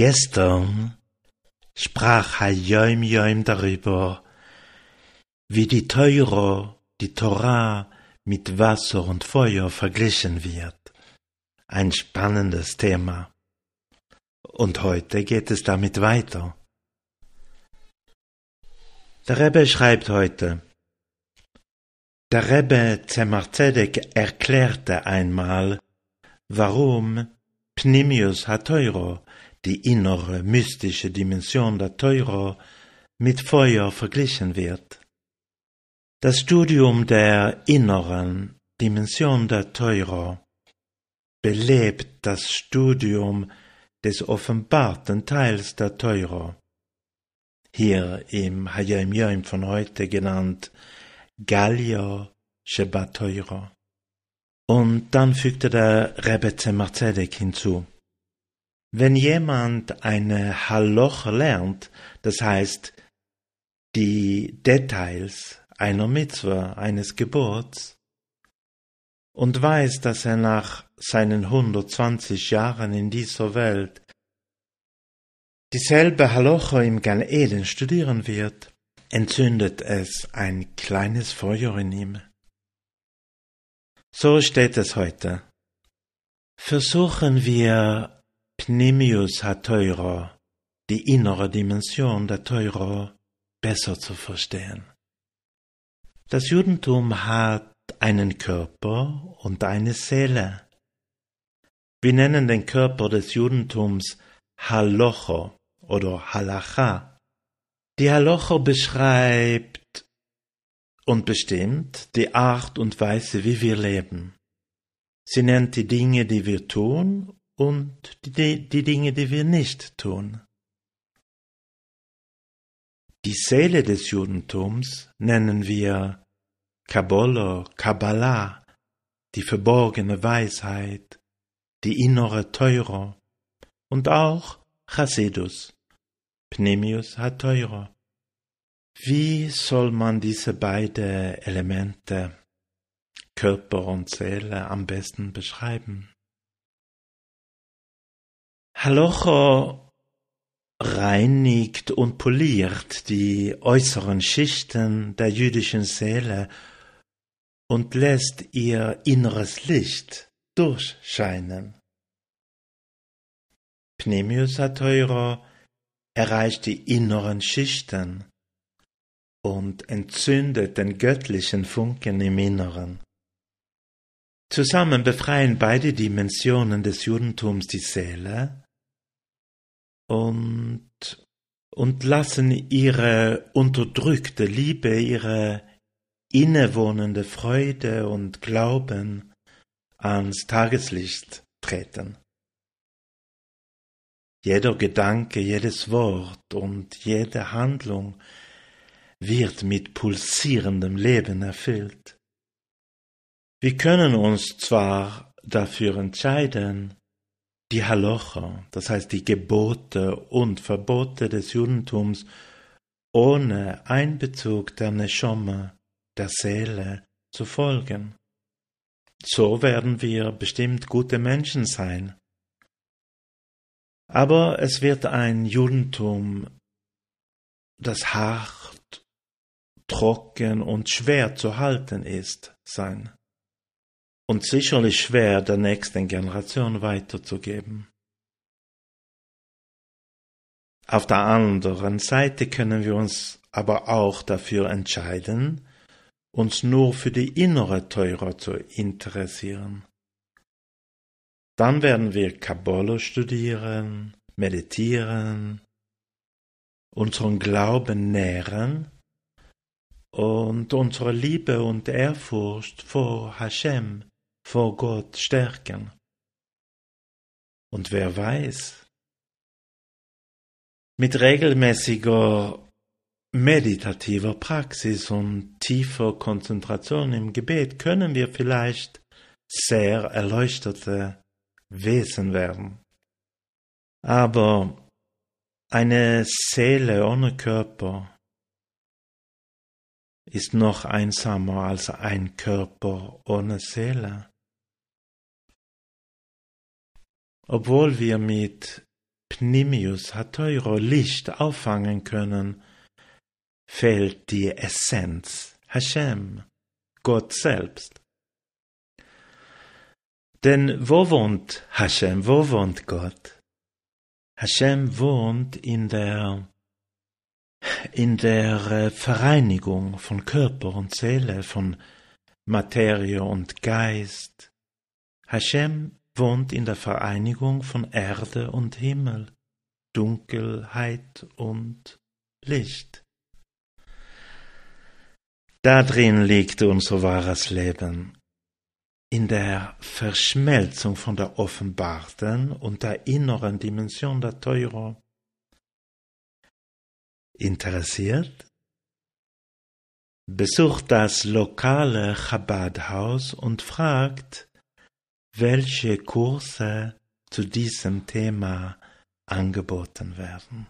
Gestern sprach Hayom Yom darüber, wie die Teure, die Torah mit Wasser und Feuer verglichen wird. Ein spannendes Thema. Und heute geht es damit weiter. Der Rebbe schreibt heute, der Rebbe Zemar erklärte einmal, warum Pnimius HaTeuro die innere mystische Dimension der Teuro mit Feuer verglichen wird. Das Studium der inneren Dimension der Teuro belebt das Studium des offenbarten Teils der Teuro, hier im Hayim Yom von heute genannt Galio Shebat Teuro. Und dann fügte der Rebbe Zemar hinzu. Wenn jemand eine Halloch lernt, das heißt die Details einer Mitzvah, eines Geburts, und weiß, dass er nach seinen 120 Jahren in dieser Welt dieselbe Haloche im Gan Eden studieren wird, entzündet es ein kleines Feuer in ihm. So steht es heute. Versuchen wir Pnimius HaTeuro, die innere Dimension der Teuro, besser zu verstehen. Das Judentum hat einen Körper und eine Seele. Wir nennen den Körper des Judentums Halocho oder Halacha. Die Halocho beschreibt und bestimmt die Art und Weise, wie wir leben. Sie nennt die Dinge, die wir tun und die, die Dinge, die wir nicht tun. Die Seele des Judentums nennen wir Kabbalah, Kabbalah, die verborgene Weisheit, die innere Teuro und auch Chassidus, Pneumius hat Teuro. Wie soll man diese beiden Elemente, Körper und Seele, am besten beschreiben? Halocho reinigt und poliert die äußeren Schichten der jüdischen Seele und lässt ihr inneres Licht durchscheinen. Pneumius Ateuro erreicht die inneren Schichten und entzündet den göttlichen Funken im Inneren. Zusammen befreien beide Dimensionen des Judentums die Seele und, und lassen ihre unterdrückte Liebe, ihre innewohnende Freude und Glauben ans Tageslicht treten. Jeder Gedanke, jedes Wort und jede Handlung wird mit pulsierendem Leben erfüllt. Wir können uns zwar dafür entscheiden, die Halocha, das heißt die Gebote und Verbote des Judentums, ohne Einbezug der Neshama, der Seele, zu folgen. So werden wir bestimmt gute Menschen sein. Aber es wird ein Judentum, das hart, trocken und schwer zu halten ist, sein und sicherlich schwer der nächsten Generation weiterzugeben. Auf der anderen Seite können wir uns aber auch dafür entscheiden, uns nur für die innere Teure zu interessieren. Dann werden wir Kabbalah studieren, meditieren, unseren Glauben nähren und unsere Liebe und Ehrfurcht vor Hashem vor Gott stärken. Und wer weiß, mit regelmäßiger meditativer Praxis und tiefer Konzentration im Gebet können wir vielleicht sehr erleuchtete Wesen werden. Aber eine Seele ohne Körper ist noch einsamer als ein Körper ohne Seele. Obwohl wir mit Pnimius HaTeuro Licht auffangen können, fehlt die Essenz, Hashem, Gott selbst. Denn wo wohnt Hashem, wo wohnt Gott? Hashem wohnt in der in der äh, Vereinigung von Körper und Seele, von Materie und Geist. Hashem wohnt in der Vereinigung von Erde und Himmel, Dunkelheit und Licht. Darin liegt unser wahres Leben, in der Verschmelzung von der offenbarten und der inneren Dimension der Teuro. Interessiert? Besucht das lokale Chabad-Haus und fragt, welche Kurse zu diesem Thema angeboten werden.